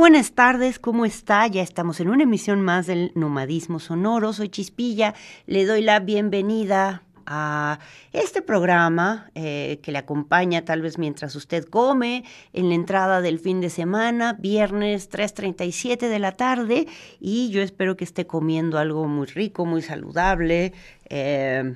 Buenas tardes, ¿cómo está? Ya estamos en una emisión más del Nomadismo Sonoro. Soy Chispilla, le doy la bienvenida a este programa eh, que le acompaña tal vez mientras usted come en la entrada del fin de semana, viernes 3.37 de la tarde, y yo espero que esté comiendo algo muy rico, muy saludable. Eh,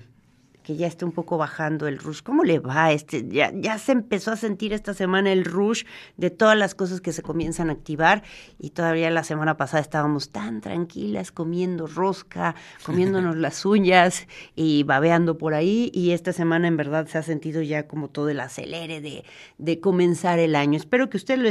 que ya esté un poco bajando el rush. ¿Cómo le va? Este, ya, ya se empezó a sentir esta semana el rush de todas las cosas que se comienzan a activar y todavía la semana pasada estábamos tan tranquilas comiendo rosca, comiéndonos las uñas y babeando por ahí y esta semana en verdad se ha sentido ya como todo el acelere de, de comenzar el año. Espero que usted lo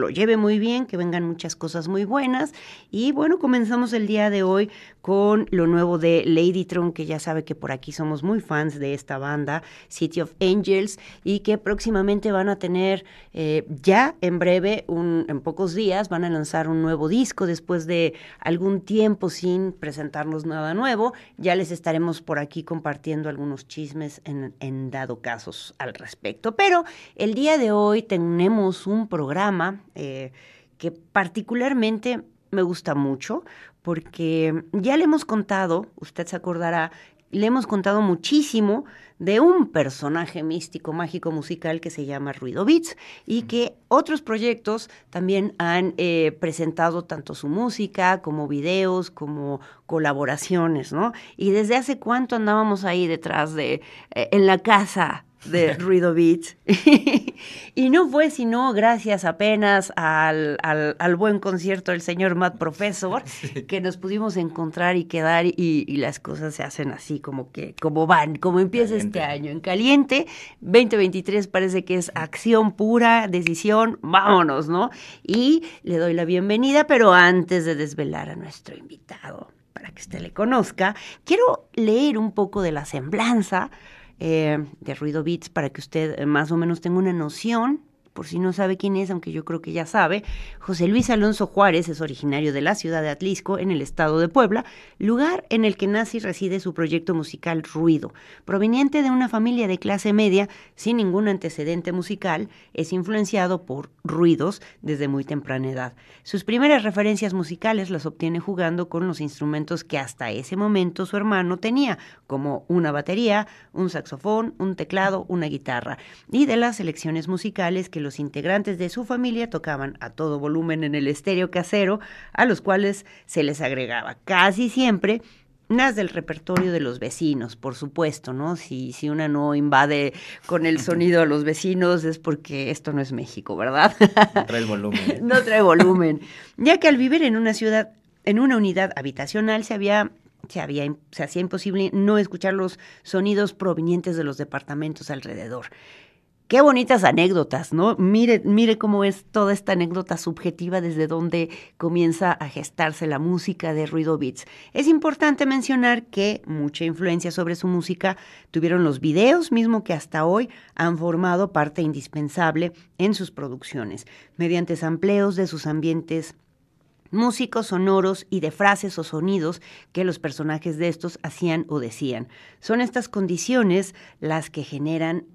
lo lleve muy bien, que vengan muchas cosas muy buenas. Y bueno, comenzamos el día de hoy con lo nuevo de Ladytron, que ya sabe que por aquí somos muy fans de esta banda, City of Angels, y que próximamente van a tener, eh, ya en breve, un, en pocos días, van a lanzar un nuevo disco después de algún tiempo sin presentarnos nada nuevo. Ya les estaremos por aquí compartiendo algunos chismes en, en dado casos al respecto. Pero el día de hoy tenemos un programa eh, que particularmente me gusta mucho porque ya le hemos contado, usted se acordará, le hemos contado muchísimo de un personaje místico, mágico, musical que se llama Ruido Beats y que otros proyectos también han eh, presentado tanto su música como videos, como colaboraciones, ¿no? Y desde hace cuánto andábamos ahí detrás de, eh, en la casa de Ruido Beats. y no fue sino gracias apenas al, al, buen concierto del señor Matt Professor que nos pudimos encontrar y quedar y, las cosas se hacen así como que, como van, como empieza este año. En caliente, 2023 parece que es acción pura, decisión, vámonos, ¿no? Y le doy la bienvenida, pero antes de desvelar a nuestro invitado, para que usted le conozca, quiero leer un poco de la semblanza eh, de Ruido Beats para que usted eh, más o menos tenga una noción por si no sabe quién es, aunque yo creo que ya sabe, José Luis Alonso Juárez es originario de la ciudad de Atlisco, en el estado de Puebla, lugar en el que nace y reside su proyecto musical Ruido. Proveniente de una familia de clase media, sin ningún antecedente musical, es influenciado por ruidos desde muy temprana edad. Sus primeras referencias musicales las obtiene jugando con los instrumentos que hasta ese momento su hermano tenía, como una batería, un saxofón, un teclado, una guitarra, y de las selecciones musicales que los integrantes de su familia tocaban a todo volumen en el estéreo casero, a los cuales se les agregaba casi siempre unas del repertorio de los vecinos, por supuesto, ¿no? Si, si una no invade con el sonido a los vecinos es porque esto no es México, ¿verdad? No trae volumen. no trae volumen. Ya que al vivir en una ciudad, en una unidad habitacional, se había se, había, se hacía imposible no escuchar los sonidos provenientes de los departamentos alrededor. Qué bonitas anécdotas, ¿no? Mire, mire cómo es toda esta anécdota subjetiva desde donde comienza a gestarse la música de Ruido Beats. Es importante mencionar que mucha influencia sobre su música tuvieron los videos, mismo que hasta hoy han formado parte indispensable en sus producciones, mediante sampleos de sus ambientes músicos sonoros y de frases o sonidos que los personajes de estos hacían o decían. Son estas condiciones las que generan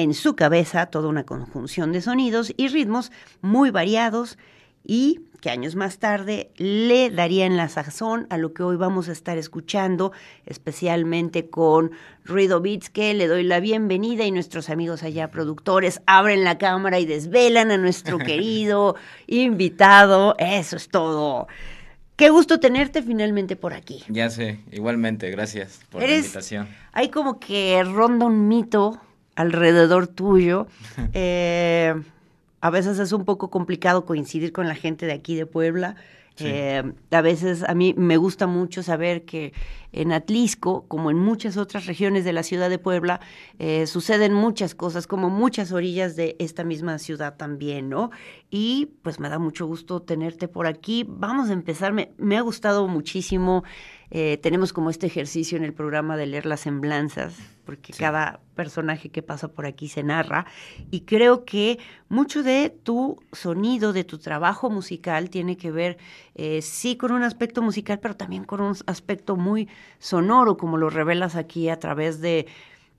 en su cabeza toda una conjunción de sonidos y ritmos muy variados y que años más tarde le darían la sazón a lo que hoy vamos a estar escuchando, especialmente con Ruido Beats, que le doy la bienvenida y nuestros amigos allá productores abren la cámara y desvelan a nuestro querido invitado. Eso es todo. Qué gusto tenerte finalmente por aquí. Ya sé, igualmente, gracias por la invitación. Hay como que ronda un mito alrededor tuyo. Eh, a veces es un poco complicado coincidir con la gente de aquí de Puebla. Eh, a veces a mí me gusta mucho saber que en Atlisco, como en muchas otras regiones de la ciudad de Puebla, eh, suceden muchas cosas, como muchas orillas de esta misma ciudad también, ¿no? Y pues me da mucho gusto tenerte por aquí. Vamos a empezar, me, me ha gustado muchísimo eh, tenemos como este ejercicio en el programa de leer las semblanzas, porque cada personaje que pasa por aquí se narra, y creo que mucho de tu sonido, de tu trabajo musical, tiene que ver, eh, sí, con un aspecto musical, pero también con un aspecto muy sonoro, como lo revelas aquí a través de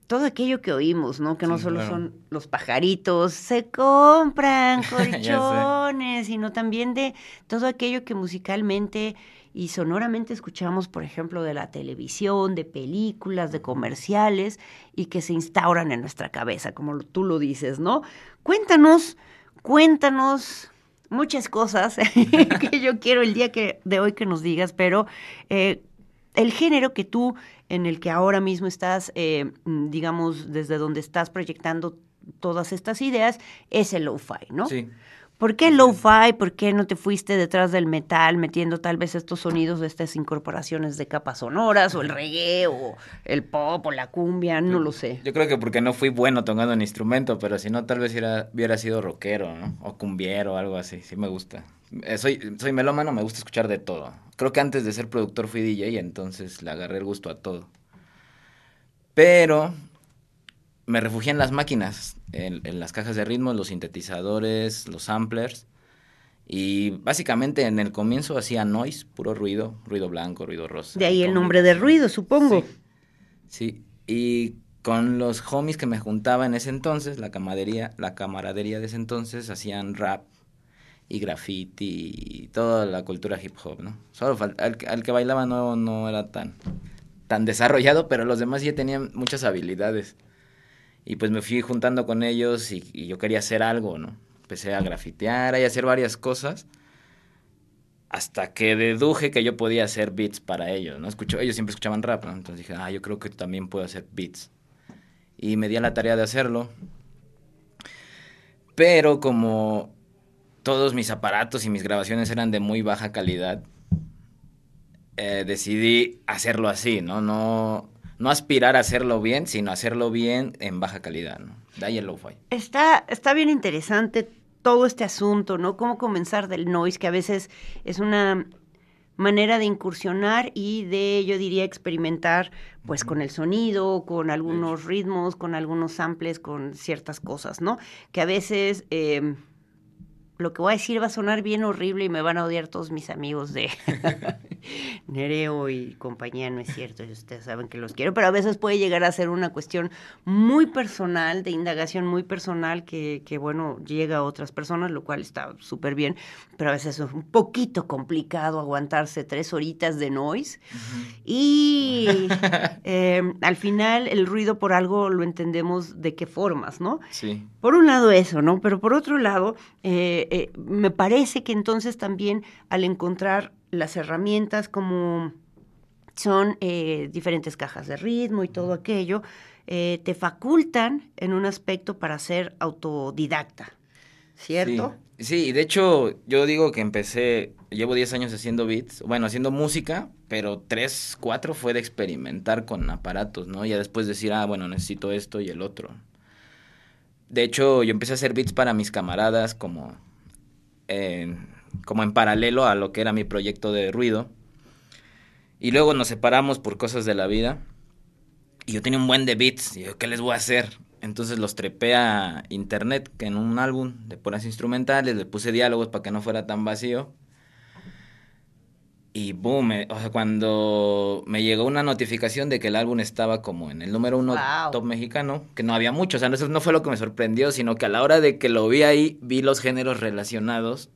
todo aquello que oímos, ¿no? Que no solo son los pajaritos, se compran colchones, sino también de todo aquello que musicalmente y sonoramente escuchamos, por ejemplo, de la televisión, de películas, de comerciales, y que se instauran en nuestra cabeza, como tú lo dices, ¿no? Cuéntanos, cuéntanos muchas cosas que yo quiero el día que, de hoy que nos digas, pero eh, el género que tú, en el que ahora mismo estás, eh, digamos, desde donde estás proyectando todas estas ideas, es el lo-fi, ¿no? Sí. ¿Por qué lo-fi? ¿Por qué no te fuiste detrás del metal metiendo tal vez estos sonidos de estas incorporaciones de capas sonoras o el reggae o el pop o la cumbia? No lo sé. Yo creo que porque no fui bueno tocando un instrumento, pero si no tal vez hubiera sido rockero, ¿no? O cumbiero o algo así. Sí me gusta. Eh, soy, soy melómano, me gusta escuchar de todo. Creo que antes de ser productor fui DJ y entonces le agarré el gusto a todo. Pero me refugié en las máquinas, en, las cajas de ritmo, los sintetizadores, los samplers. Y básicamente en el comienzo hacía noise, puro ruido, ruido blanco, ruido rosa. De ahí el nombre de ruido, supongo. Sí, y con los homies que me juntaba en ese entonces, la camaradería, la camaradería de ese entonces, hacían rap y graffiti y toda la cultura hip hop, ¿no? Solo al, al, que bailaba no, no era tan, tan desarrollado, pero los demás ya tenían muchas habilidades. Y pues me fui juntando con ellos y, yo quería hacer algo, ¿no? Empecé a grafitear y a hacer varias cosas hasta que deduje que yo podía hacer beats para ellos, ¿no? Ellos siempre escuchaban rap, ¿no? Entonces dije, ah, yo creo que también puedo hacer beats. Y me di a la tarea de hacerlo. Pero como todos mis aparatos y mis grabaciones eran de muy baja calidad, eh, decidí hacerlo así, ¿no? No, no aspirar a hacerlo bien, sino hacerlo bien en baja calidad, ¿no? De ahí el lo-fi. Está, está bien interesante todo este asunto, ¿no? Cómo comenzar del noise, que a veces es una manera de incursionar y de, yo diría, experimentar, pues, con el sonido, con algunos ritmos, con algunos samples, con ciertas cosas, ¿no? Que a veces... Eh, lo que voy a decir va a sonar bien horrible y me van a odiar todos mis amigos de Nereo y compañía, no es cierto, ustedes saben que los quiero, pero a veces puede llegar a ser una cuestión muy personal, de indagación muy personal, que, que bueno, llega a otras personas, lo cual está súper bien, pero a veces es un poquito complicado aguantarse tres horitas de noise. Y em, al final el ruido por algo lo entendemos de qué formas, ¿no? Sí. Por un lado eso, ¿no? Pero por otro lado, eh, eh, me parece que entonces también al encontrar las herramientas como son eh, diferentes cajas de ritmo y todo aquello, eh, te facultan en un aspecto para ser autodidacta, ¿cierto? Sí. de hecho yo digo que empecé, llevo 10 años haciendo beats, bueno, haciendo música, pero 3, 4 fue de experimentar con aparatos, ¿no? Y después decir, ah, bueno, necesito esto y el otro. De hecho, yo empecé a hacer beats para mis camaradas como como en paralelo a lo que era mi proyecto de ruido. Y luego nos separamos por cosas de la vida. Y yo tenía un buen de beats. Y yo, ¿qué les voy a hacer? Entonces los trepé a internet, que en un álbum de puras instrumentales, le puse diálogos para que no fuera tan vacío. Y boom, o sea, cuando me llegó una notificación de que el álbum estaba como en el número uno top mexicano, que no había mucho, o sea, eso no fue lo que me sorprendió, sino que a la hora de que lo vi ahí, vi los géneros relacionados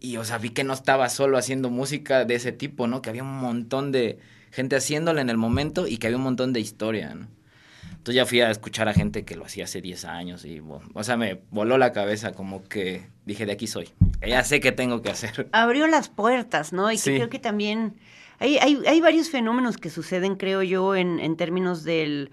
y, o sea, vi que no estaba solo haciendo música de ese tipo, ¿no? Que había un montón de gente haciéndola en el momento y que había un montón de historia, ¿no? Entonces ya fui a escuchar a gente que lo hacía hace 10 años y, o sea, me voló la cabeza como que dije, de aquí soy. Ya sé qué tengo que hacer. Abrió las puertas, ¿no? Y creo que también hay, hay, hay, varios fenómenos que suceden, creo yo, en, en términos del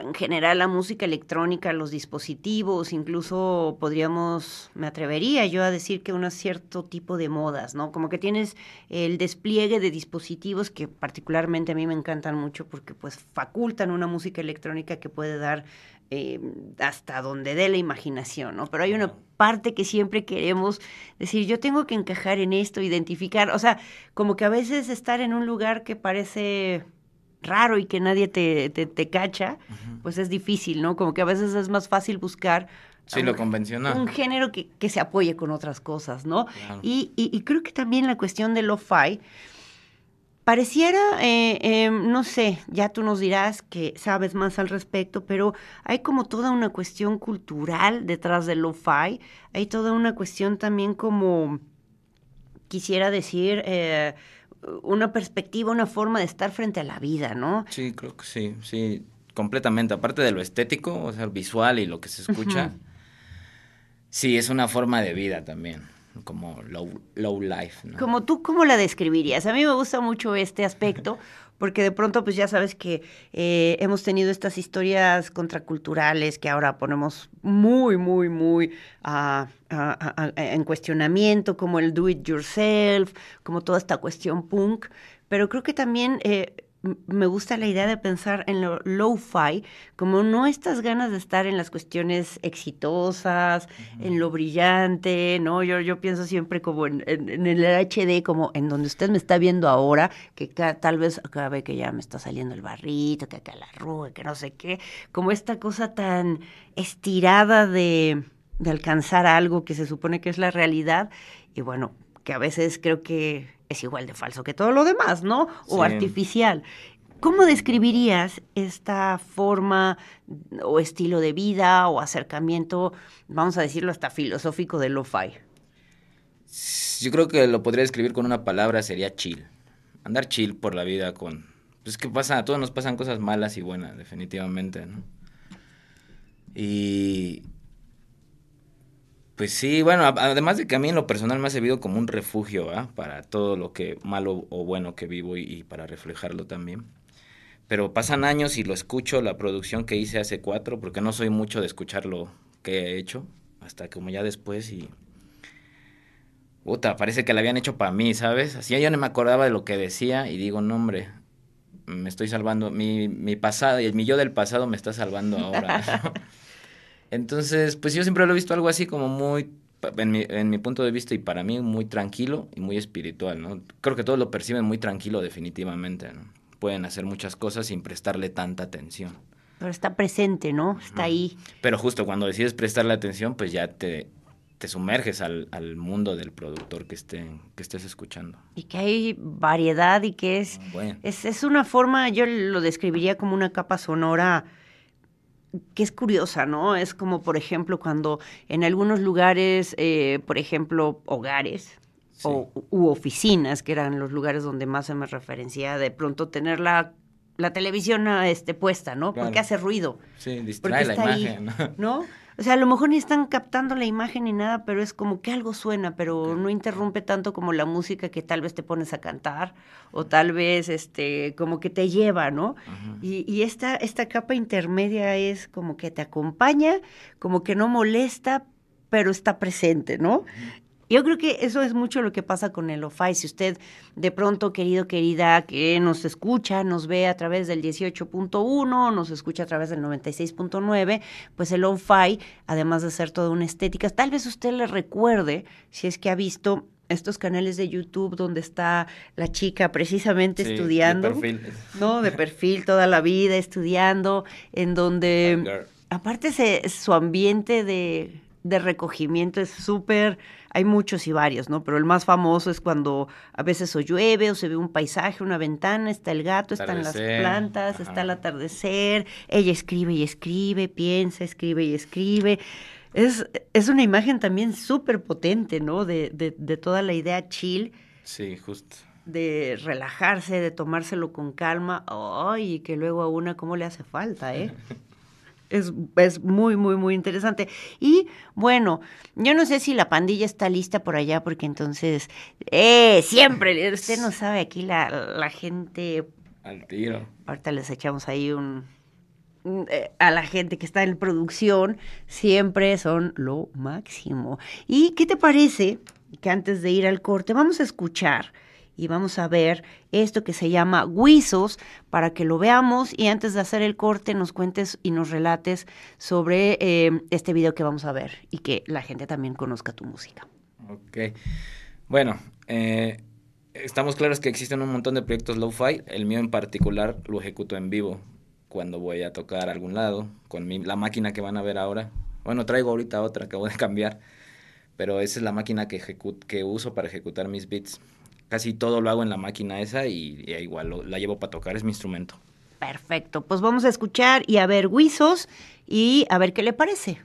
en general la música electrónica, los dispositivos, incluso podríamos, me atrevería yo a decir que un cierto tipo de modas, ¿no? Como que tienes el despliegue de dispositivos que particularmente a mí me encantan mucho porque pues facultan una música electrónica que puede dar eh, hasta donde dé la imaginación, ¿no? Pero hay una parte que siempre queremos decir, yo tengo que encajar en esto, identificar, o sea, como que a veces estar en un lugar que parece raro y que nadie te, te, cacha, pues es difícil, ¿no? Como que a veces es más fácil buscar Sí, lo convencional. Un género que, que, se apoye con otras cosas, ¿no? Y, y, creo que también la cuestión de lo-fi Pareciera, eh, eh, no sé, ya tú nos dirás que sabes más al respecto, pero hay como toda una cuestión cultural detrás del lo-fi, hay toda una cuestión también como, quisiera decir, eh, una perspectiva, una forma de estar frente a la vida, ¿no? Sí, creo que sí, sí, completamente. Aparte de lo estético, o sea, visual y lo que se escucha, sí, es una forma de vida también como low, low life. ¿no? Como tú, ¿cómo la describirías? A mí me gusta mucho este aspecto, porque de pronto, pues ya sabes que eh, hemos tenido estas historias contraculturales que ahora ponemos muy, muy, muy uh, en cuestionamiento, como el do it yourself, como toda esta cuestión punk, pero creo que también... Eh, me gusta la idea de pensar en lo low-fi, como no estas ganas de estar en las cuestiones exitosas, en lo brillante, ¿no? Yo, yo pienso siempre como en, el HD, como en donde usted me está viendo ahora, que tal vez acabe que ya me está saliendo el barrito, que acá la arruga, que no sé qué, como esta cosa tan estirada de, de alcanzar algo que se supone que es la realidad, y bueno, que a veces creo que es igual de falso que todo lo demás, ¿no? O artificial. ¿Cómo describirías esta forma o estilo de vida o acercamiento, vamos a decirlo hasta filosófico de lo-fi? Yo creo que lo podría describir con una palabra, sería chill. Andar chill por la vida con... Pues que pasa, a todos nos pasan cosas malas y buenas, definitivamente, ¿no? Y pues sí, bueno, además de que a mí en lo personal me ha servido como un refugio, Para todo lo que malo o bueno que vivo y, para reflejarlo también. Pero pasan años y lo escucho, la producción que hice hace cuatro, porque no soy mucho de escuchar lo que he hecho, hasta como ya después y... Puta, parece que la habían hecho para mí, ¿sabes? Así yo no me acordaba de lo que decía y digo, no hombre, me estoy salvando, mi, mi pasado, y el mi yo del pasado me está salvando ahora. Entonces, pues yo siempre lo he visto algo así como muy, en mi, en mi punto de vista y para mí, muy tranquilo y muy espiritual, ¿no? Creo que todos lo perciben muy tranquilo definitivamente, ¿no? Pueden hacer muchas cosas sin prestarle tanta atención. Pero está presente, ¿no? Está ahí. Pero justo cuando decides prestarle atención, pues ya te, te sumerges al, al, mundo del productor que, esté, que estés escuchando. Y que hay variedad y que es, ah, es, es una forma, yo lo describiría como una capa sonora que es curiosa, ¿no? Es como, por ejemplo, cuando en algunos lugares, eh, por ejemplo, hogares o, u oficinas, que eran los lugares donde más se me referencia, de pronto tener la, la televisión este, puesta, ¿no? Porque hace ruido. Sí, distrae la imagen. ¿no? O sea, a lo mejor ni están captando la imagen ni nada, pero es como que algo suena, pero no interrumpe tanto como la música que tal vez te pones a cantar o tal vez este como que te lleva, ¿no? Y, y, esta, esta capa intermedia es como que te acompaña, como que no molesta, pero está presente, ¿no? Yo creo que eso es mucho lo que pasa con el lo-fi. Si usted de pronto, querido, querida, que nos escucha, nos ve a través del 18.1, nos escucha a través del 96.9, pues el lo-fi, además de ser toda una estética, tal vez usted le recuerde, si es que ha visto estos canales de YouTube donde está la chica precisamente estudiando, de perfil. ¿no? De perfil toda la vida estudiando, en donde aparte se, su ambiente de, de recogimiento es súper hay muchos y varios, ¿no? Pero el más famoso es cuando a veces o llueve o se ve un paisaje, una ventana, está el gato, están las plantas, está el atardecer, ella escribe y escribe, piensa, escribe y escribe. Es, es una imagen también súper potente, ¿no? De, de, de toda la idea chill. Sí, justo de relajarse, de tomárselo con calma. Ay, que luego a una cómo le hace falta, ¿eh? es, es muy, muy, muy interesante. Y bueno, yo no sé si la pandilla está lista por allá, porque entonces, eh, siempre, usted no sabe, aquí la, la gente... Al tiro. Ahorita les echamos ahí un, eh, a la gente que está en producción, siempre son lo máximo. ¿Y qué te parece que antes de ir al corte vamos a escuchar y vamos a ver esto que se llama Guisos para que lo veamos y antes de hacer el corte nos cuentes y nos relates sobre eh, este video que vamos a ver y que la gente también conozca tu música. Ok. Bueno, eh, estamos claros que existen un montón de proyectos lo-fi. El mío en particular lo ejecuto en vivo cuando voy a tocar a algún lado con la máquina que van a ver ahora. Bueno, traigo ahorita otra, acabo de cambiar, pero esa es la máquina que, que uso para ejecutar mis beats casi todo lo hago en la máquina esa y, y igual lo- la llevo para tocar, es mi instrumento. Perfecto, pues vamos a escuchar y a ver Huizos y a ver qué le parece.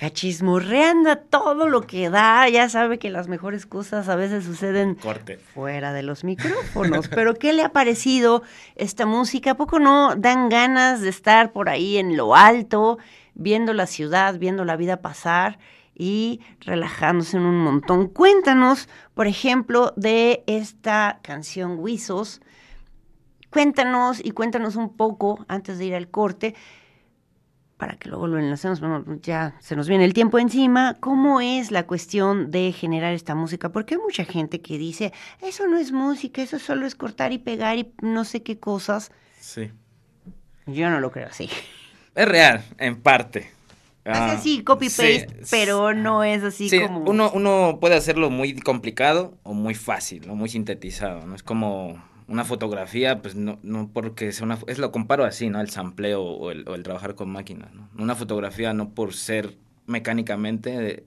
Acá chismorreando a todo lo que da. Ya sabe que las mejores cosas a veces suceden Corte. fuera de los micrófonos. Pero ¿qué le ha parecido esta música? ¿A poco no dan ganas de estar por ahí en lo alto, viendo la ciudad, viendo la vida pasar y relajándose en un montón? Cuéntanos, por ejemplo, de esta canción Huizos. Cuéntanos y cuéntanos un poco antes de ir al corte para que luego lo enlacemos, bueno, ya se nos viene el tiempo encima, ¿cómo es la cuestión de generar esta música? Porque hay mucha gente que dice, eso no es música, eso solo es cortar y pegar y no sé qué cosas. Sí. Yo no lo creo así. Es real, en parte. Es Ah, así, copy-paste, sí, pero no es así Sí, como... uno, uno puede hacerlo muy complicado o muy fácil, o muy sintetizado, ¿no? Es como una fotografía, pues no, no porque sea una... Es lo comparo así, ¿no? El sampleo o el, o el trabajar con máquinas, ¿no? Una fotografía no por ser mecánicamente,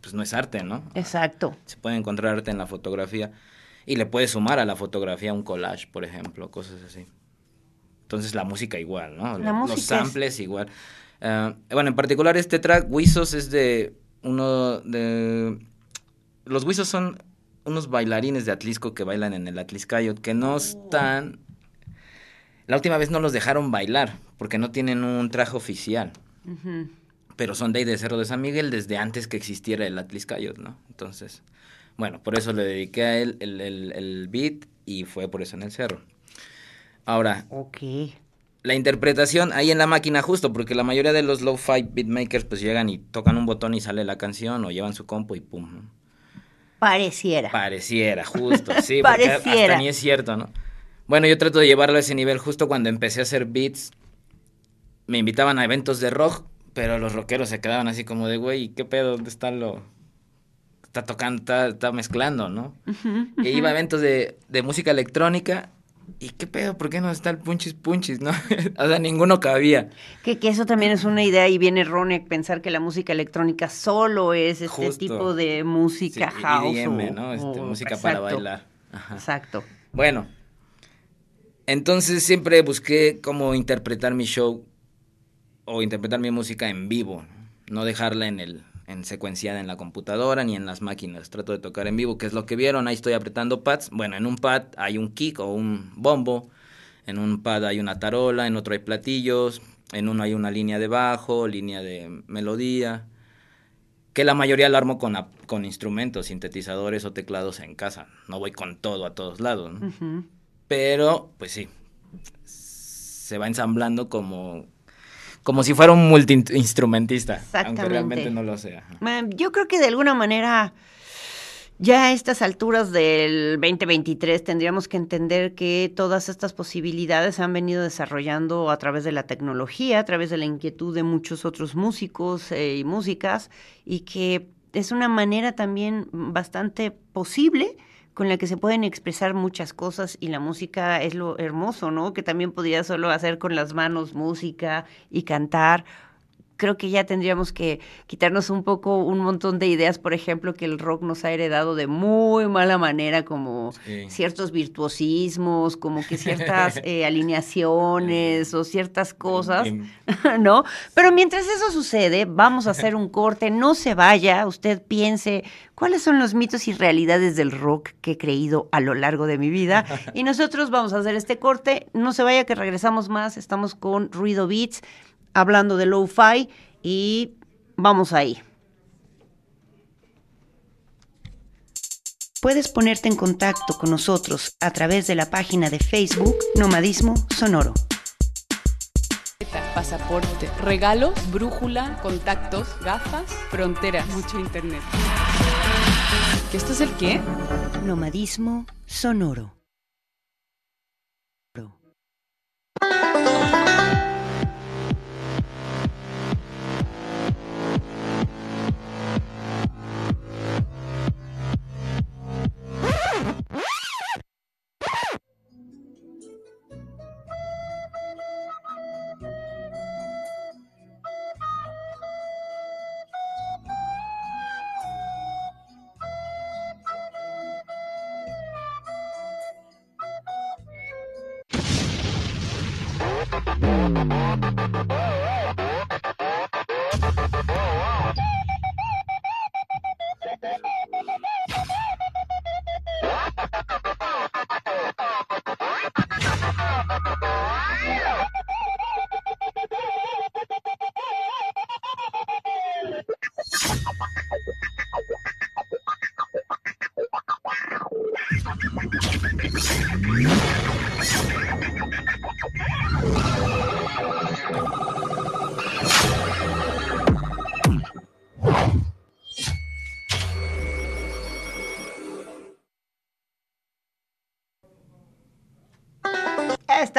pues no es arte, ¿no? Exacto. Se puede encontrar arte en la fotografía y le puedes sumar a la fotografía un collage, por ejemplo, cosas así. Entonces la música igual, ¿no? La Los es- samples igual. Ah, bueno, en particular este track, Wizos, es de uno de... Los Wizos son unos bailarines de Atlisco que bailan en el Atliscayot, que no están... La última vez no los dejaron bailar, porque no tienen un traje oficial. Pero son de ahí de Cerro de San Miguel desde antes que existiera el Atliscayot, ¿no? Entonces, bueno, por eso le dediqué a él el, el, el beat y fue por eso en el cerro. Ahora, la interpretación ahí en la máquina justo, porque la mayoría de los low-fi beatmakers pues llegan y tocan un botón y sale la canción o llevan su compo y pum. ¿no? Pareciera. Pareciera, justo, sí, porque Pareciera. hasta ni es cierto, ¿no? Bueno, yo trato de llevarlo a ese nivel justo cuando empecé a hacer beats. Me invitaban a eventos de rock, pero los rockeros se quedaban así como de, güey, ¿qué pedo? ¿Dónde está lo...? Está tocando, está, está mezclando, ¿no? Y iba a eventos de, de música electrónica y ¿qué pedo? ¿Por qué no está el punchis punchis, no? o sea, ninguno cabía. Que, que eso también es una idea y bien errónea pensar que la música electrónica solo es este Justo. tipo de música Sí, house. EDM, o- ¿no? Este, o- música para bailar. Ajá. Exacto. Bueno, entonces siempre busqué cómo interpretar mi show o interpretar mi música en vivo, No dejarla en el en secuenciada en la computadora ni en las máquinas. Trato de tocar en vivo, que es lo que vieron. Ahí estoy apretando pads. Bueno, en un pad hay un kick o un bombo. En un pad hay una tarola, en otro hay platillos, en uno hay una línea de bajo, línea de melodía, que la mayoría la armo con, con instrumentos, sintetizadores o teclados en casa. No voy con todo a todos lados, ¿no? Pero, pues sí, se va ensamblando como, como si fuera un multiinstrumentista, aunque realmente no lo sea. Yo creo que de alguna manera, ya a estas alturas del 2023, tendríamos que entender que todas estas posibilidades se han venido desarrollando a través de la tecnología, a través de la inquietud de muchos otros músicos eh, y músicas, y que es una manera también bastante posible con la que se pueden expresar muchas cosas y la música es lo hermoso, ¿no? Que también podría solo hacer con las manos música y cantar creo que ya tendríamos que quitarnos un poco un montón de ideas, por ejemplo, que el rock nos ha heredado de muy mala manera, como Sí. ciertos virtuosismos, como que ciertas eh, alineaciones o ciertas cosas, ¿no? Pero mientras eso sucede, vamos a hacer un corte, no se vaya, usted piense cuáles son los mitos y realidades del rock que he creído a lo largo de mi vida. Y nosotros vamos a hacer este corte, no se vaya que regresamos más, estamos con Ruido Beats hablando de lo-fi y vamos ahí. Puedes ponerte en contacto con nosotros a través de la página de Facebook Nomadismo Sonoro. pasaporte, regalos, brújula, contactos, gafas, fronteras, mucho internet. ¿Que esto es el qué? Nomadismo Sonoro.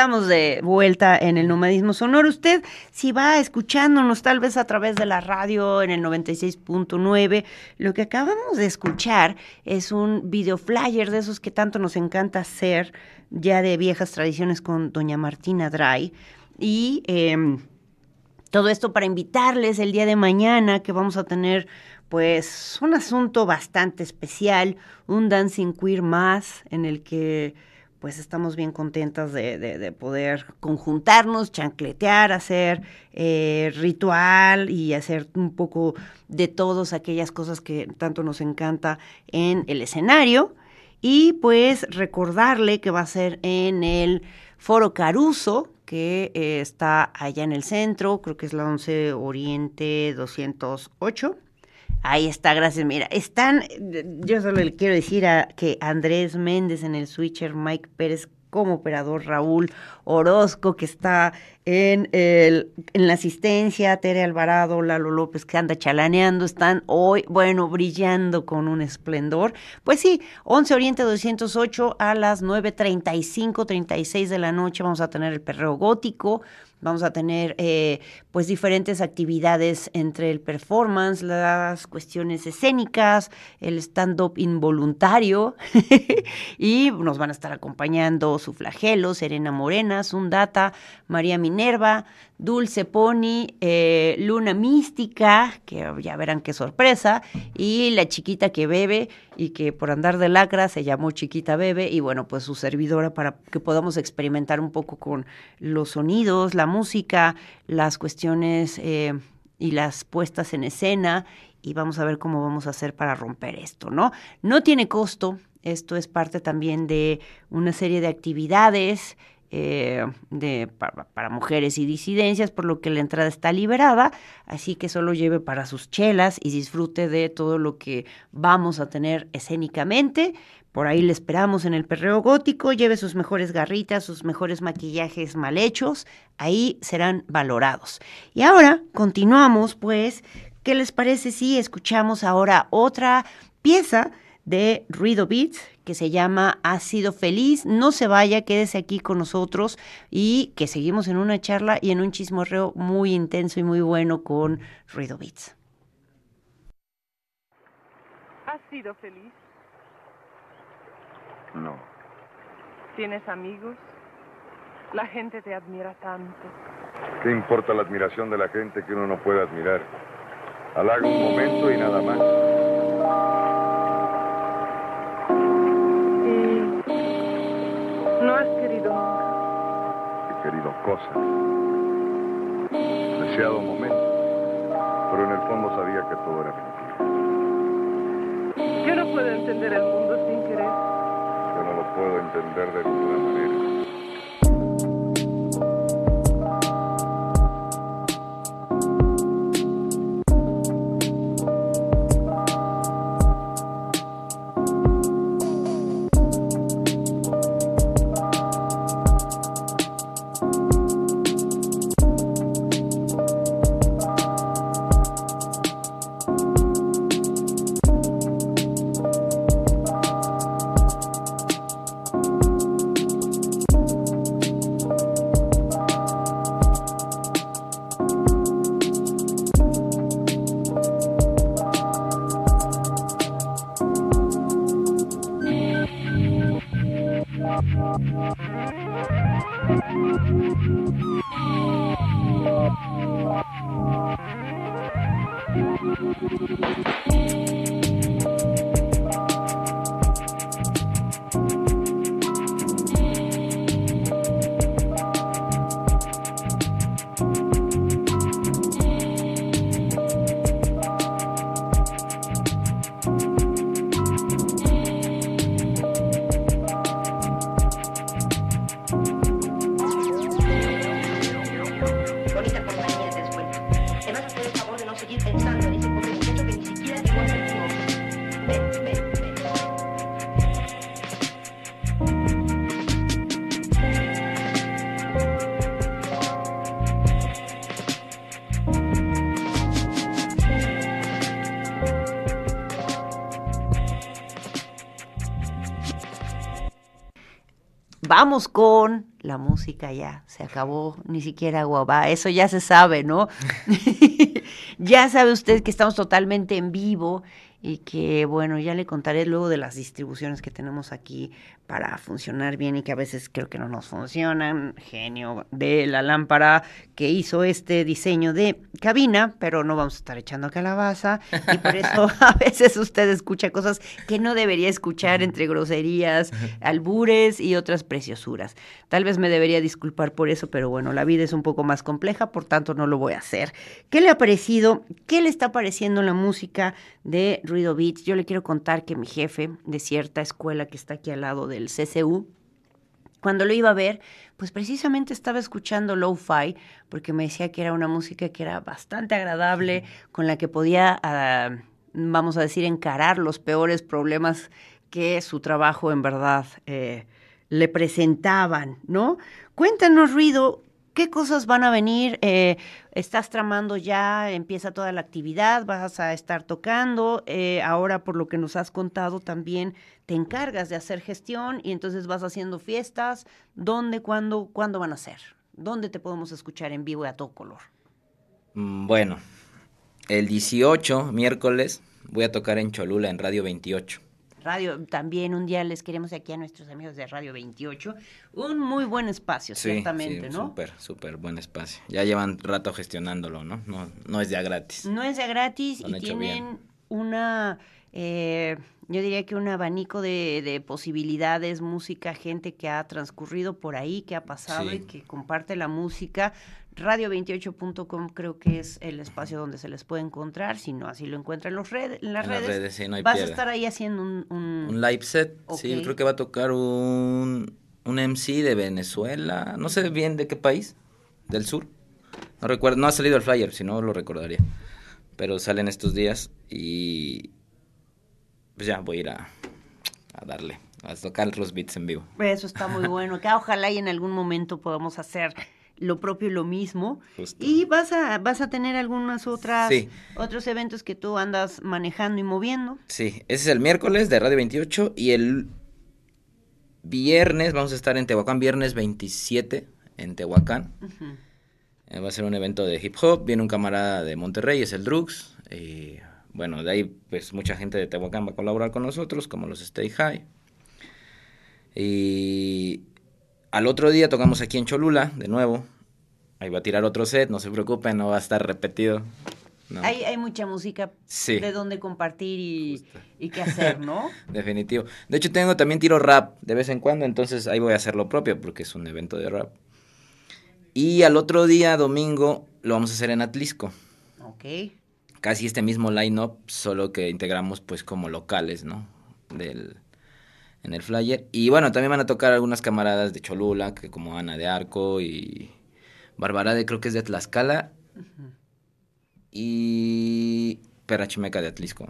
Estamos de vuelta en el nomadismo sonoro. Usted, si va escuchándonos tal vez a través de la radio en el 96.9, lo que acabamos de escuchar es un video flyer de esos que tanto nos encanta hacer, ya de viejas tradiciones con doña Martina Dray. Y em, Todo esto para invitarles el día de mañana que vamos a tener pues un asunto bastante especial, un dancing queer más en el que pues estamos bien contentas de, de, poder conjuntarnos, chancletear, hacer eh, ritual y hacer un poco de todas aquellas cosas que tanto nos encanta en el escenario. Y pues recordarle que va a ser en el Foro Caruso, que eh, está allá en el centro, creo que es la 11 Oriente 208. Ahí está, gracias. Mira, están, yo solo le quiero decir a que Andrés Méndez en el switcher, Mike Pérez como operador, Raúl Orozco, que está en, el, en la asistencia, Tere Alvarado, Lalo López, que anda chalaneando, están hoy, bueno, brillando con un esplendor. Pues sí, 11 Oriente 208 a las 9.35, 36 de la noche vamos a tener el perreo gótico, Vamos a tener eh, pues diferentes actividades entre el performance, las cuestiones escénicas, el stand-up involuntario y nos van a estar acompañando su flagelo, Serena Morena, Sundata, María Minerva, Dulce Pony, eh, Luna Mística, que ya verán qué sorpresa, y la chiquita que bebe y que por andar de lacra se llamó Chiquita Bebe, y bueno, pues su servidora para que podamos experimentar un poco con los sonidos, la música, las cuestiones eh, y las puestas en escena, y vamos a ver cómo vamos a hacer para romper esto, ¿no? No tiene costo, esto es parte también de una serie de actividades eh, de, para, mujeres y disidencias, por lo que la entrada está liberada, así que solo lleve para sus chelas y disfrute de todo lo que vamos a tener escénicamente. Por ahí le esperamos en el perreo gótico, lleve sus mejores garritas, sus mejores maquillajes mal hechos, ahí serán valorados. Y ahora continuamos, pues, ¿qué les parece si escuchamos ahora otra pieza de Ruido Beats que se llama Ha sido feliz. No se vaya, quédese aquí con nosotros y que seguimos en una charla y en un chismorreo muy intenso y muy bueno con Ruido Beats. ¿Has sido feliz? No. ¿Tienes amigos? La gente te admira tanto. ¿Qué importa la admiración de la gente que uno no puede admirar? Halaga un momento y nada más. No has querido nunca. He querido cosas. Deseado momentos. Pero en el fondo sabía que todo era mentira. Yo no puedo entender el mundo puedo entender de ninguna manera. Vamos con la música ya, se acabó, ni siquiera guabá, eso ya se sabe, ¿no? ya sabe usted que estamos totalmente en vivo que bueno, ya le contaré luego de las distribuciones que tenemos aquí para funcionar bien y que a veces creo que no nos funcionan. Genio de la lámpara que hizo este diseño de cabina, pero no vamos a estar echando calabaza y por eso a veces usted escucha cosas que no debería escuchar entre groserías, albures y otras preciosuras. Tal vez me debería disculpar por eso, pero bueno, la vida es un poco más compleja, por tanto no lo voy a hacer. ¿Qué le ha parecido? ¿Qué le está pareciendo la música de Ruido Beats? Yo le quiero contar que mi jefe de cierta escuela que está aquí al lado del CCU, cuando lo iba a ver, pues precisamente estaba escuchando lo-fi, porque me decía que era una música que era bastante agradable, con la que podía, ah, vamos a decir, encarar los peores problemas que su trabajo en verdad eh, le presentaban, ¿no? Cuéntanos, Ruido, ¿qué cosas van a venir? Eh, ¿Estás tramando ya? ¿Empieza toda la actividad? ¿Vas a estar tocando? Eh, ahora, por lo que nos has contado, también te encargas de hacer gestión y entonces vas haciendo fiestas. ¿Dónde, cuándo, cuándo van a ser? ¿Dónde te podemos escuchar en vivo y a todo color? Mm, Bueno, el 18, miércoles, voy a tocar en Cholula, en Radio 28. Radio, también un día les queremos aquí a nuestros amigos de Radio 28. Un muy buen espacio, ciertamente, sí, ¿no? Súper, súper buen espacio. Ya llevan rato gestionándolo, ¿no? No, no es ya gratis. No es de gratis y tienen bien. una, eh, yo diría que un abanico de, de posibilidades, música, gente que ha transcurrido por ahí, que ha pasado Sí. y que comparte la música. Radio28.com creo que es el espacio donde se les puede encontrar, si no, así lo encuentran en, los red- en las En las redes. redes, sí, no hay Vas a estar ahí haciendo un... un- Un live set, sí, Ok. creo que va a tocar un, un MC de Venezuela, no sé bien de qué país, del sur. No recuerdo, no ha salido el flyer, si no lo recordaría. Pero salen estos días y pues ya voy a ir a, a darle, a tocar los beats en vivo. Eso está muy bueno. Que ojalá y en algún momento podamos hacer lo propio y lo mismo. Justo. Y vas a, vas a tener algunas otras, Sí. otros eventos que tú andas manejando y moviendo. Sí, ese es el miércoles de Radio 28 y el viernes vamos a estar en Tehuacán, viernes 27 en Tehuacán. Eh, va a ser un evento de hip hop, viene un camarada de Monterrey, es el Drux. y, bueno, de ahí pues mucha gente de Tehuacán va a colaborar con nosotros, como los Stay High. Y al otro día tocamos aquí en Cholula, de nuevo. Ahí va a tirar otro set, no se preocupen, no va a estar repetido. No. Hay, hay mucha música Sí. de dónde compartir y, y qué hacer, ¿no? Definitivo. De hecho, tengo también tiro rap de vez en cuando, entonces ahí voy a hacer lo propio porque es un evento de rap. Y al otro día, domingo, lo vamos a hacer en Atlisco. ok. Casi este mismo line-up, solo que integramos pues como locales, ¿no? Del, en el flyer. Y bueno, también van a tocar algunas camaradas de Cholula, que como Ana de Arco y Barbarade, creo que es de Tlaxcala. Y Perrachimeca de Atlisco.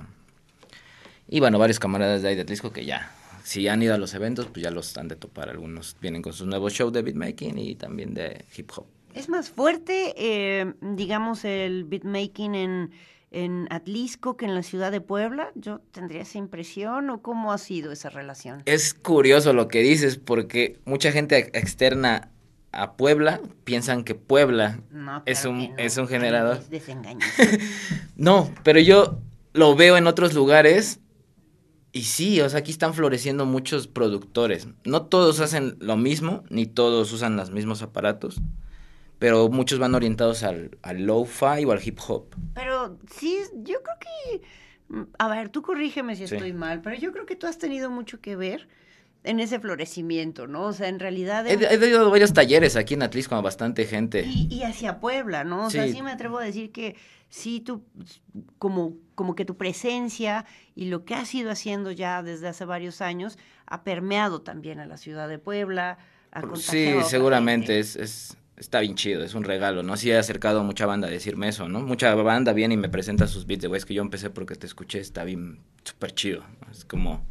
Y bueno, varios camaradas de ahí de Atlisco que ya, si han ido a los eventos, pues ya los han de topar. Algunos vienen con sus nuevos shows de beatmaking y también de hip hop. ¿Es más fuerte, eh, digamos, el beatmaking en, en Atlisco que en la ciudad de Puebla? Yo tendría esa impresión, ¿o cómo ha sido esa relación? Es curioso lo que dices porque mucha gente ex- externa a Puebla piensan que Puebla No, es un que no. es un generador. Es. No, pero yo lo veo en otros lugares y sí, o sea, aquí están floreciendo muchos productores. No todos hacen lo mismo, ni todos usan los mismos aparatos, pero muchos van orientados al, al lo-fi o al hip hop. Pero sí, yo creo que, mm, a ver, tú corrígeme si Sí. estoy mal, pero yo creo que tú has tenido mucho que ver en ese florecimiento, ¿no? O sea, en realidad... He, he varios talleres aquí en Atlis con bastante gente. y, y hacia Puebla, ¿no? O sea, Sí. me atrevo a decir que sí, tú, como, como que tu presencia y lo que has ido haciendo ya desde hace varios años ha permeado también a la ciudad de Puebla, ha Sí, seguramente es está bien chido, es un regalo, ¿no? Sí he acercado a mucha banda a decirme eso, ¿no? Mucha banda viene y me presenta sus beats de, güey, es que yo empecé porque te escuché, está bien, súper chido, ¿no? Es como,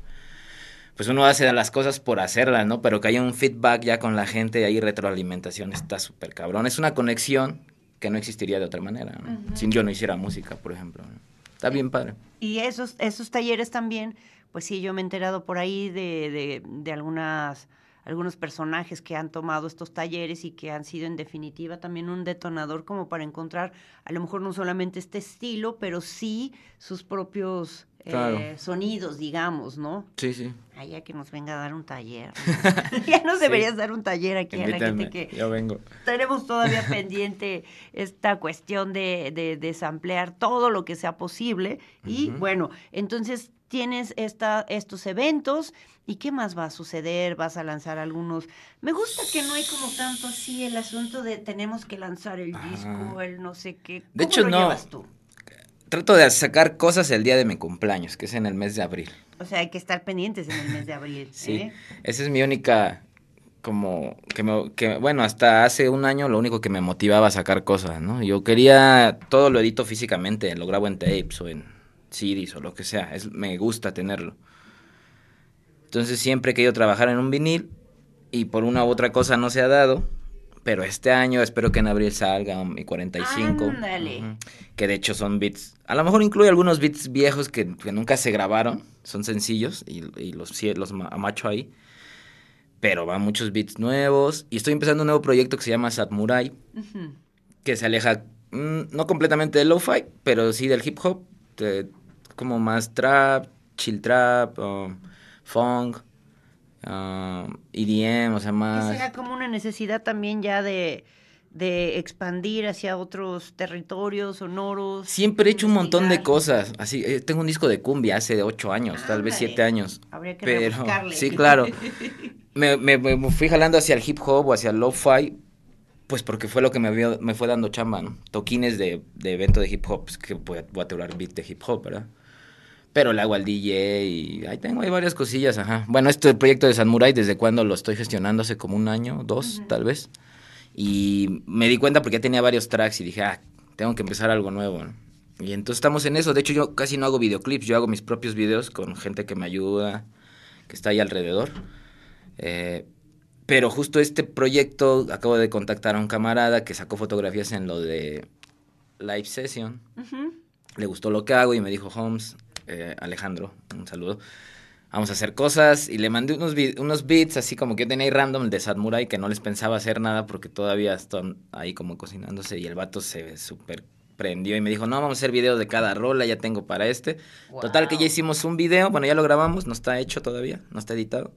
pues uno hace las cosas por hacerlas, ¿no? Pero que haya un feedback ya con la gente, hay retroalimentación, está súper cabrón. Es una conexión que no existiría de otra manera, ¿no? Si yo no hiciera música, por ejemplo. ¿no? Está bien padre. Y esos, esos talleres también, pues sí, yo me he enterado por ahí de, de, de algunas, algunos personajes que han tomado estos talleres y que han sido en definitiva también un detonador como para encontrar a lo mejor no solamente este estilo, pero sí sus propios eh, sonidos, digamos, ¿no? Sí, sí. Ay, ya que nos venga a dar un taller. ya nos Sí. deberías dar un taller aquí a la gente que yo vengo. tenemos todavía pendiente esta cuestión de, de, de samplear todo lo que sea posible. Y bueno, entonces tienes esta, estos eventos. ¿Y qué más va a suceder? ¿Vas a lanzar algunos? Me gusta que no hay como tanto así el asunto de tenemos que lanzar el disco, Ajá. el no sé qué. De ¿Cómo hecho, lo no. llevas tú? Trato de sacar cosas el día de mi cumpleaños, que es en el mes de abril. O sea, hay que estar pendientes en el mes de abril. Sí. ¿eh? Esa es mi única, como, que, me, que, bueno, hasta hace un año lo único que me motivaba a sacar cosas, ¿no? Yo quería, todo lo edito físicamente, lo grabo en tapes o en CDs o lo que sea, es, me gusta tenerlo. Entonces siempre he querido trabajar en un vinil y por una u otra cosa no se ha dado, pero este año espero que en abril salga mi 45. Ándale. Que de hecho son beats, a lo mejor incluye algunos beats viejos que, que nunca se grabaron, son sencillos y, y los, los ma- amacho ahí. Pero van muchos beats nuevos y estoy empezando un nuevo proyecto que se llama Satmurai, Ujú. que se aleja mm, no completamente del lo-fi, pero sí del hip hop, como más trap, chill trap, um, funk, um, EDM, o sea, ¿Qué más... será como una necesidad también ya de, de expandir hacia otros territorios sonoros? Siempre he hecho un montón de cosas. Así, eh, tengo un disco de cumbia hace ocho años, tal vez siete años. Habría que Pero, rebuscarle. sí, claro. Me, me- me fui jalando hacia el hip hop o hacia el lo-fi, pues porque fue lo que me, vio- me fue dando chamba, ¿no? Toquines de, de evento de hip hop, pues que voy a, voy a beat de hip hop, ¿verdad? Pero le hago al DJ y ahí tengo ahí varias cosillas, ajá. Bueno, este proyecto de Samurai, ¿desde cuando lo estoy gestionando? Hace como un año, dos, tal vez. Y me di cuenta porque ya tenía varios tracks y dije, ah, tengo que empezar algo nuevo, ¿no? Y entonces estamos en eso. De hecho, yo casi no hago videoclips, yo hago mis propios videos con gente que me ayuda, que está ahí alrededor. Eh, pero justo este proyecto, acabo de contactar a un camarada que sacó fotografías en lo de Live Session. Le gustó lo que hago y me dijo, Holmes, eh, Alejandro, un saludo. Vamos a hacer cosas y le mandé unos, unos beats así como que yo tenía ahí random de Samurai que no les pensaba hacer nada porque todavía están ahí como cocinándose y el vato se super prendió y me dijo, no, vamos a hacer videos de cada rola, ya tengo para este. Total que ya hicimos un video, bueno, ya lo grabamos, no está hecho todavía, no está editado.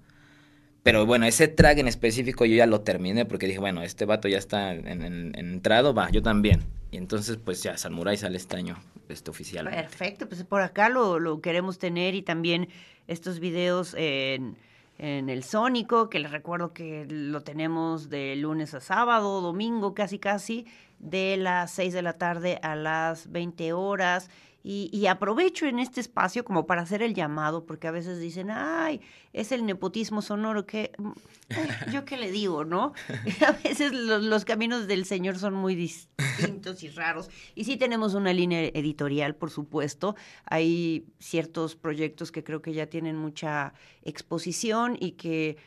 Pero bueno, ese track en específico yo ya lo terminé porque dije, bueno, este vato ya está en, en- en entrado, va, yo también. Y entonces, pues ya, Samurai sale este año, este oficial. Perfecto, pues por acá lo, lo queremos tener y también estos videos en, en el Sónico, que les recuerdo que lo tenemos de lunes a sábado, domingo casi casi, de las 6 de la tarde a las 20 horas. Y, aprovecho en este espacio como para hacer el llamado, porque a veces dicen, ay, es el nepotismo sonoro, que mm, eh, yo qué le digo, ¿no? a veces los, los caminos del Señor son muy distintos y raros. Y sí tenemos una línea editorial, por supuesto. Hay ciertos proyectos que creo que ya tienen mucha exposición y que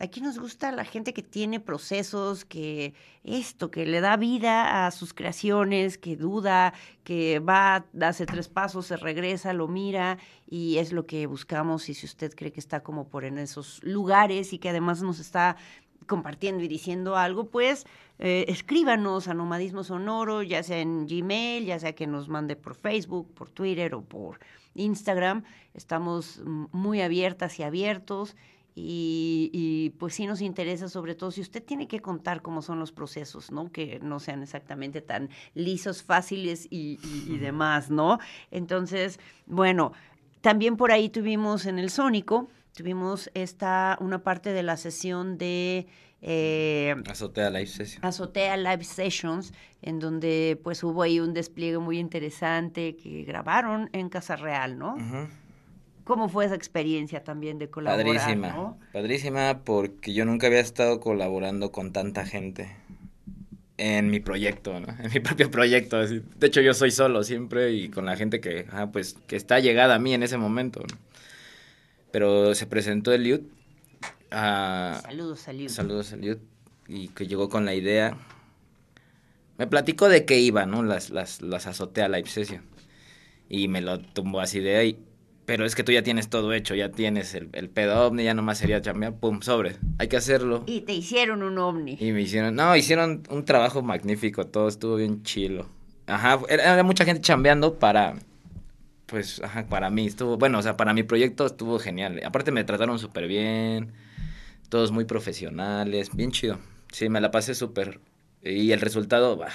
aquí nos gusta la gente que tiene procesos, que esto, que le da vida a sus creaciones, que duda, que va, hace tres pasos, se regresa, lo mira y es lo que buscamos. Y si usted cree que está como por en esos lugares y que además nos está compartiendo y diciendo algo, pues eh, escríbanos a Nomadismo Sonoro, ya sea en Gmail, ya sea que nos mande por Facebook, por Twitter o por Instagram. Estamos mm, muy abiertas y abiertos. Y, y, pues sí nos interesa, sobre todo si usted tiene que contar cómo son los procesos, ¿no? Que no sean exactamente tan lisos, fáciles y, y- y demás, ¿no? Entonces, bueno, también por ahí tuvimos en el Sónico, tuvimos esta, una parte de la sesión de eh, Azotea Live Session. Azotea Live Sessions, en donde pues hubo ahí un despliegue muy interesante que grabaron en Casa Real, ¿no? ¿Cómo fue esa experiencia también de colaborar, Padrísima, ¿no? padrísima porque yo nunca había estado colaborando con tanta gente en mi proyecto, ¿no? En mi propio proyecto. así. De hecho, yo soy solo siempre y con la gente que, ah, pues, que está llegada a mí en ese momento, ¿no? Pero se presentó Eliud. ah, Saludos, saludos. Saludos a Eliud. Y que llegó con la idea. Me platicó de qué iba, ¿no? Las, las, las azotea live session. Y me lo tumbó así de ahí. Pero es que tú ya tienes todo hecho, ya tienes el, el pedo ovni, ya nomás sería chambear, pum, sobre. Hay que hacerlo. Y te hicieron un ovni. Y me hicieron, no, hicieron un trabajo magnífico, todo estuvo bien chilo. Ajá, era, era mucha gente chambeando para, pues, ajá, para mí estuvo, bueno, o sea, para mi proyecto estuvo genial. Aparte me trataron súper bien, todos muy profesionales, bien chido. Sí, me la pasé súper. Y el resultado, bah,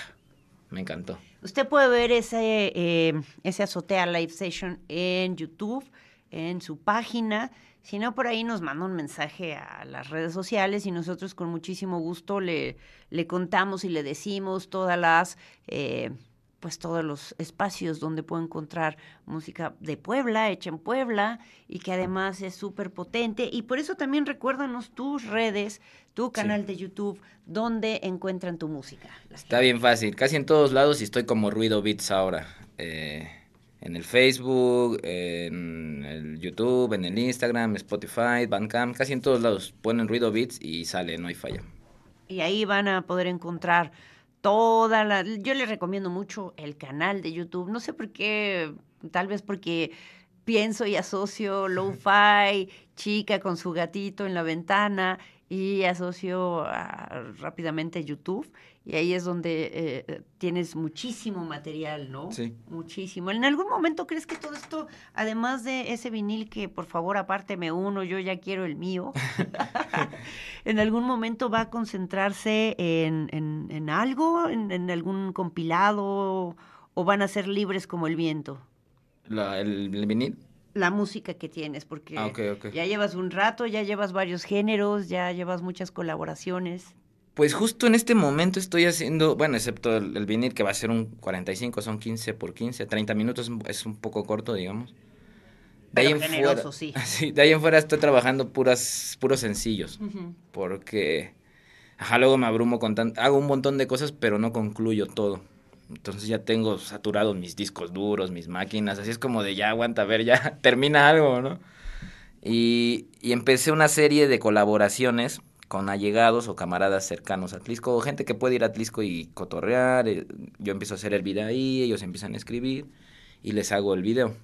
me encantó. Usted puede ver ese, eh, ese Azotea Live Session en YouTube, en su página. Si no, por ahí nos manda un mensaje a las redes sociales y nosotros con muchísimo gusto le, le contamos y le decimos todas las... eh, pues todos los espacios donde puede encontrar música de Puebla, hecha en Puebla, y que además es súper potente. Y por eso también recuérdanos tus redes, tu canal de YouTube, donde encuentran tu música. Está bien fácil, casi en todos lados y estoy como Ruido Beats ahora. Eh, en el Facebook, en el YouTube, en el Instagram, Spotify, Bandcamp, casi en todos lados. Ponen Ruido Beats y sale, no hay falla. Y ahí van a poder encontrar toda la... Yo les recomiendo mucho el canal de YouTube. No sé por qué, tal vez porque pienso y asocio lo-fi, chica con su gatito en la ventana y asocio a- rápidamente YouTube. Y ahí es donde eh, tienes muchísimo material, ¿no? Sí. Muchísimo. ¿En algún momento crees que todo esto, además de ese vinil que por favor aparte me uno, yo ya quiero el mío, en algún momento va a concentrarse en, en- en algo, en, en algún compilado, o van a ser libres como el viento? La- el, el vinil, La música que tienes, porque Ah, ya llevas un rato, ya llevas varios géneros, ya llevas muchas colaboraciones. Pues justo en este momento estoy haciendo, bueno, excepto el, el vinil que va a ser un 45, son 15 por 15, 30 minutos, es un poco corto, digamos. De Pero en generoso, fuera, sí. sí, de ahí en fuera estoy trabajando puras, puros sencillos, porque, ajá, luego me abrumo con tanto, hago un montón de cosas, pero no concluyo todo. Entonces ya tengo saturados mis discos duros, mis máquinas, así es como de ya aguanta, a ver, ya termina algo, ¿no? Y, y empecé una serie de colaboraciones con allegados o camaradas cercanos a Atlisco, o gente que puede ir a Atlisco y cotorrear. eh, Yo empiezo a hacer el video ahí, ellos empiezan a escribir y les hago el video.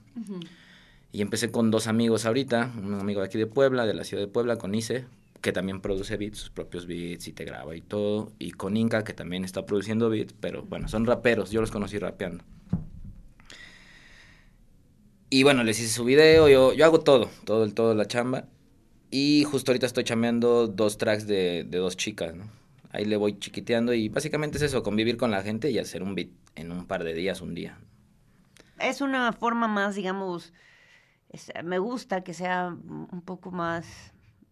Y empecé con dos amigos ahorita, un amigo de aquí de Puebla, de la ciudad de Puebla, con Ice, que también produce beats, sus propios beats y te graba y todo, y con Inca, que también está produciendo beats, pero bueno, son raperos, yo los conocí rapeando. Y bueno, les hice su video, yo, yo hago todo, todo, el todo la chamba. Y justo ahorita estoy chameando dos tracks de, de dos chicas, ¿no? Ahí le voy chiquiteando y básicamente es eso, convivir con la gente y hacer un beat en un par de días, un día. Es una forma más, digamos, es- me gusta que sea un poco más,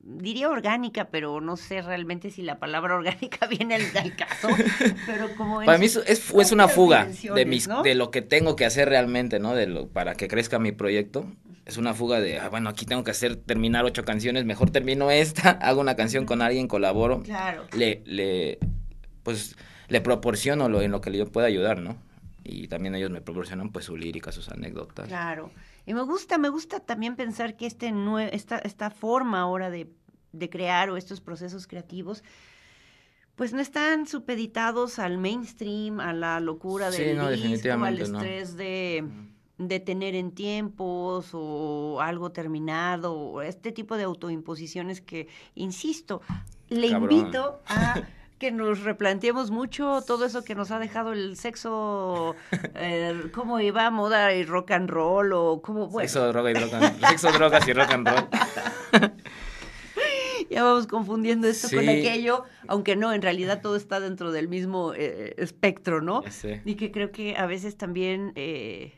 diría orgánica, pero no sé realmente si la palabra orgánica viene al, al caso, pero como Para mí es, es, es una fuga de, mis, ¿no? de lo que tengo que hacer realmente, ¿no? De lo, para que crezca mi proyecto. Es una fuga de, ah, bueno, aquí tengo que hacer, terminar ocho canciones, mejor termino esta, hago una canción con alguien, colaboro. Claro. Le, le, pues, le proporciono lo en lo que yo pueda ayudar, ¿no? Y también ellos me proporcionan, pues, su lírica, sus anécdotas. Claro. Y me gusta, me gusta también pensar que este nue- esta, esta forma ahora de, de crear o estos procesos creativos, pues no están supeditados al mainstream, a la locura Sí, del no, disco, al definitivamente no. estrés de, de tener en tiempos o algo terminado, o este tipo de autoimposiciones que, insisto, le Cabrón. invito a que nos replanteemos mucho todo eso que nos ha dejado el sexo, eh, cómo iba moda y rock and roll o cómo, bueno, Sexo, droga y rock and- sexo, drogas y rock and roll. ya vamos confundiendo esto con aquello, aunque no, en realidad todo está dentro del mismo eh, espectro, ¿no? Y que creo que a veces también eh,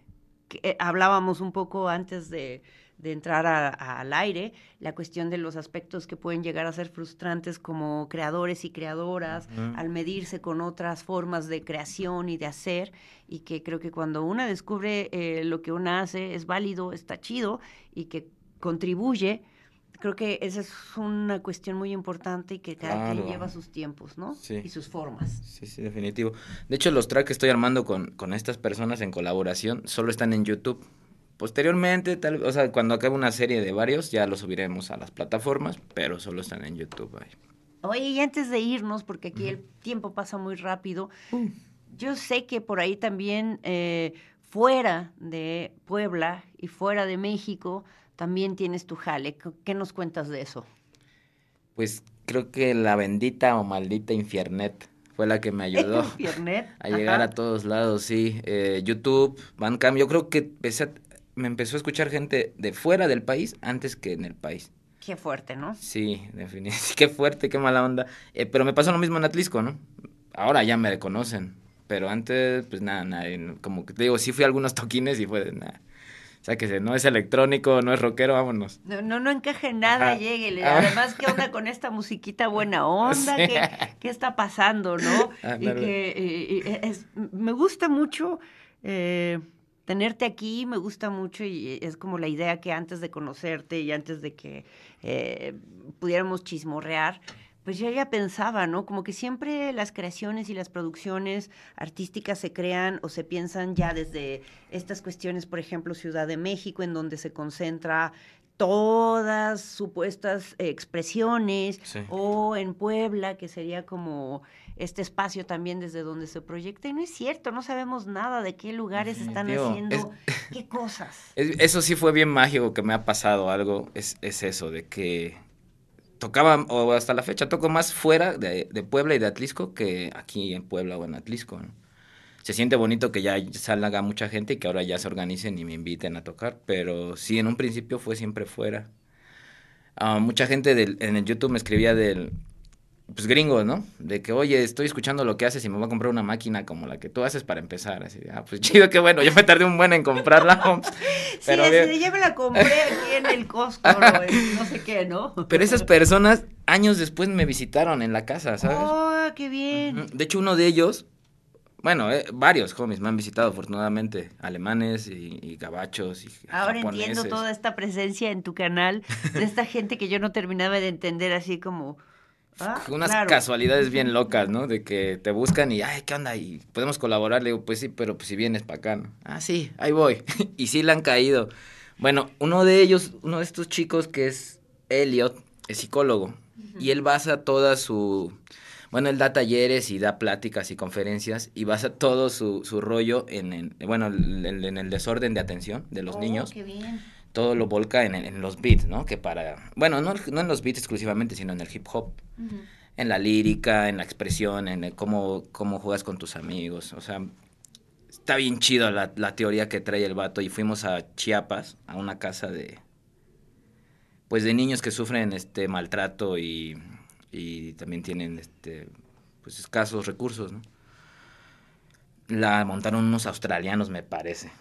que, eh, hablábamos un poco antes de, de entrar a- a- al aire, la cuestión de los aspectos que pueden llegar a ser frustrantes como creadores y creadoras, al medirse con otras formas de creación y de hacer, y que creo que cuando una descubre eh, lo que una hace es válido, está chido y que contribuye. Creo que esa es una cuestión muy importante y que cada quien lleva sus tiempos, ¿no? Sí. Y sus formas. Sí, sí, definitivo. De hecho, los tracks que estoy armando con, con estas personas en colaboración solo están en YouTube. Posteriormente, tal, o sea, cuando acabe una serie de varios, ya los subiremos a las plataformas, pero solo están en YouTube. ahí. Oye, y antes de irnos, porque aquí el tiempo pasa muy rápido, yo sé que por ahí también eh, fuera de Puebla y fuera de México también tienes tu jale. ¿Qué- ¿Qué nos cuentas de eso? Pues creo que la bendita o maldita Infiernet fue la que me ayudó Infiernet, a llegar ajá. a todos lados, sí. Eh, YouTube, Bandcamp, yo creo que empecé a- me empezó a escuchar gente de fuera del país antes que en el país. Qué fuerte, ¿no? Sí, definitivamente. Qué fuerte, qué mala onda. Eh, pero me pasó lo mismo en Atlisco, ¿no? Ahora ya me conocen. Pero antes, pues nada, nada. Como que te digo, sí fui a algunos toquines y fue de nada. O sea, que no es electrónico, no es rockero, vámonos. No, no, no encaje en nada, lléguele. Ah. Además, ¿qué onda con esta musiquita buena onda? Sí. ¿Qué, qué está pasando, no? Y que eh, eh, es- me gusta mucho eh, tenerte aquí, me gusta mucho y es como la idea que antes de conocerte y antes de que eh, pudiéramos chismorrear, pues yo ya pensaba, ¿no? Como que siempre las creaciones y las producciones artísticas se crean o se piensan ya desde estas cuestiones, por ejemplo, Ciudad de México, en donde se concentra todas supuestas expresiones, Sí. o en Puebla, que sería como este espacio también desde donde se proyecta. Y no es cierto, no sabemos nada de qué lugares están haciendo qué cosas. Es- eso sí fue bien mágico que me ha pasado algo, es, es eso, de que tocaba, o hasta la fecha, toco más fuera de, de Puebla y de Atlisco que aquí en Puebla o en Atlisco. Se siente bonito que ya salga mucha gente y que ahora ya se organicen y me inviten a tocar, pero sí, en un principio fue siempre fuera. Ah, mucha gente en el YouTube me escribía del, pues gringos, ¿no? De que, oye, estoy escuchando lo que haces y me voy a comprar una máquina como la que tú haces para empezar. Así, de, ah, pues chido, qué bueno, yo me tardé un buen en comprarla. Pero sí, así ya me la compré aquí en el Costco, ¿no? Sé qué, ¿no? Pero esas personas años después me visitaron en la casa, ¿sabes? ¡Oh, qué bien! De hecho, uno de ellos, bueno, eh, varios homies me han visitado afortunadamente, alemanes y, y gabachos y Ahora japoneses. entiendo toda esta presencia en tu canal de esta gente que yo no terminaba de entender así como... ah, Unas claro. casualidades bien locas, ¿no? De que te buscan y, ay, ¿qué onda? Y podemos colaborar. Le digo, pues sí, pero pues si vienes para acá, ¿no? Ah, sí, ahí voy. y sí le han caído. Bueno, uno de ellos, uno de estos chicos que es Elliot, es psicólogo. Y él basa toda su... Bueno, él da talleres y da pláticas y conferencias y basa todo su, su rollo en, en- bueno, en, en el desorden de atención de los Oh, niños qué bien. Todo lo volca en, en los beats, ¿no? Que para, bueno, no, no en los beats exclusivamente, sino en el hip hop, en la lírica, en la expresión, en el cómo, cómo juegas con tus amigos, o sea, está bien chido la, la teoría que trae el vato y fuimos a Chiapas, a una casa de, pues de niños que sufren este maltrato y, y también tienen este, pues escasos recursos, ¿no? La montaron unos australianos, me parece.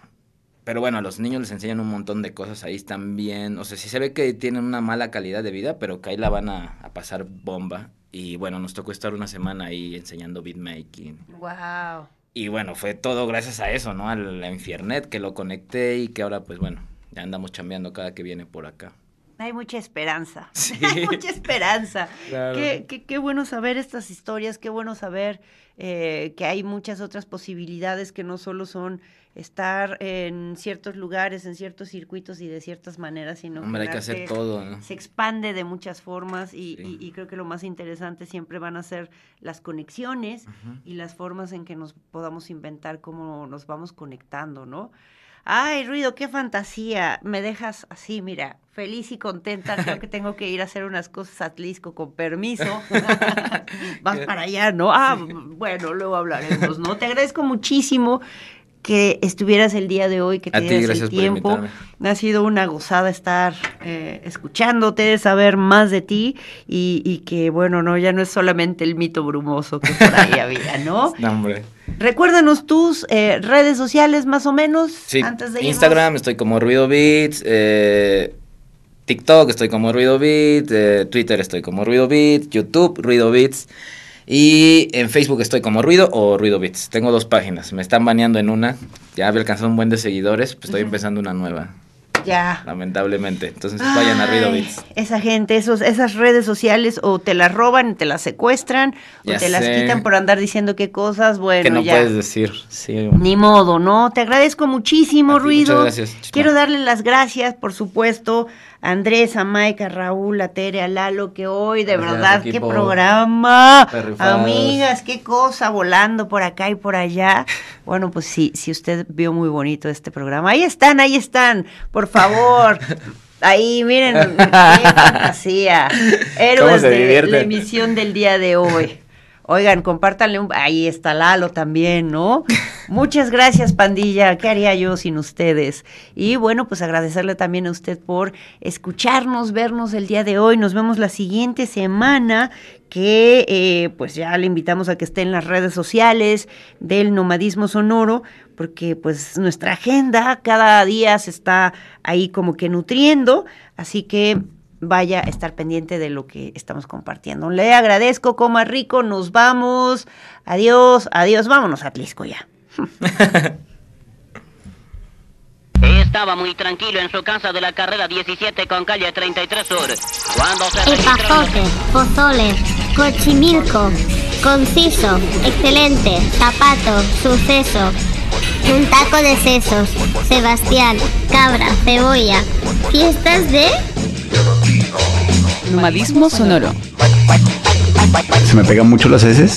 Pero bueno, a los niños les enseñan un montón de cosas ahí también. O sea, sí se ve que tienen una mala calidad de vida, pero que ahí la van a, a pasar bomba. Y bueno, nos tocó estar una semana ahí enseñando beatmaking. Wow. Y bueno, fue todo gracias a eso, ¿no? Al Infiernet, que lo conecté y que ahora, pues bueno, ya andamos chambeando cada que viene por acá. Hay mucha esperanza. Sí. Hay mucha esperanza. Claro. Qué, qué- qué bueno saber estas historias, qué bueno saber eh, que hay muchas otras posibilidades que no solo son estar en ciertos lugares, en ciertos circuitos y de ciertas maneras, sino Hombre, hay el que hacer arte todo, ¿no? Se expande de muchas formas y, Sí. y- y creo que lo más interesante siempre van a ser las conexiones y las formas en que nos podamos inventar cómo nos vamos conectando, ¿no? Ay, Ruido, qué fantasía. Me dejas así, mira, feliz y contenta. Creo que tengo que ir a hacer unas cosas a Atlisco con permiso. Vas para allá, ¿no? Ah, bueno, luego hablaremos, ¿no? Te agradezco muchísimo que estuvieras el día de hoy, que te dieras el tiempo. Ha sido una gozada estar eh, escuchándote, saber más de ti y, y que, bueno, no, ya no es solamente el mito brumoso que por ahí había, ¿no? No, hombre. Recuérdanos tus eh, redes sociales más o menos Sí, antes de irnos. Instagram estoy como Ruido Beats, eh, TikTok estoy como Ruido Beats, Twitter estoy como Ruido Beats, YouTube Ruido Beats y en Facebook estoy como Ruido o Ruido Beats. Tengo dos páginas, me están baneando en una, ya había alcanzado un buen de seguidores, pues estoy empezando una nueva, Ya. lamentablemente. Entonces vayan a Ruido Beats. Esa gente, esos, esas redes sociales o te las roban, te las secuestran, o te las quitan por andar diciendo qué cosas, bueno, que no ya. puedes decir, sí. Ni modo, ¿no? Te agradezco muchísimo, Ruido. muchas gracias. Quiero darle las gracias, por supuesto, Andrés, a Raúl, a Tere, a Lalo, que hoy, de Gracias, verdad, qué programa. Amigas, qué cosa, volando por acá y por allá. Bueno, pues sí, si usted vio muy bonito este programa. Ahí están, ahí están, por favor. Ahí, miren, qué fantasía. Héroes de la emisión del día de hoy. Oigan, compártanle un... Ahí está Lalo también, ¿no? Muchas gracias, pandilla. ¿Qué haría yo sin ustedes? Y bueno, pues agradecerle también a usted por escucharnos, vernos el día de hoy. Nos vemos la siguiente semana que eh, pues ya le invitamos a que esté en las redes sociales del nomadismo sonoro, porque pues nuestra agenda cada día se está ahí como que nutriendo, así que vaya a estar pendiente de lo que estamos compartiendo. Le agradezco, coma rico, nos vamos. Adiós, adiós, vámonos a Atlisco ya. Estaba muy tranquilo en su casa de la carrera 17 con calle 33 Sur. Cuando se registró... Epazote, pozole, cochimilco, conciso, excelente, zapato, suceso, un taco de sesos, Sebastián, cabra, cebolla, fiestas de... Nomadismo sonoro. ¿Se me pegan mucho las heces?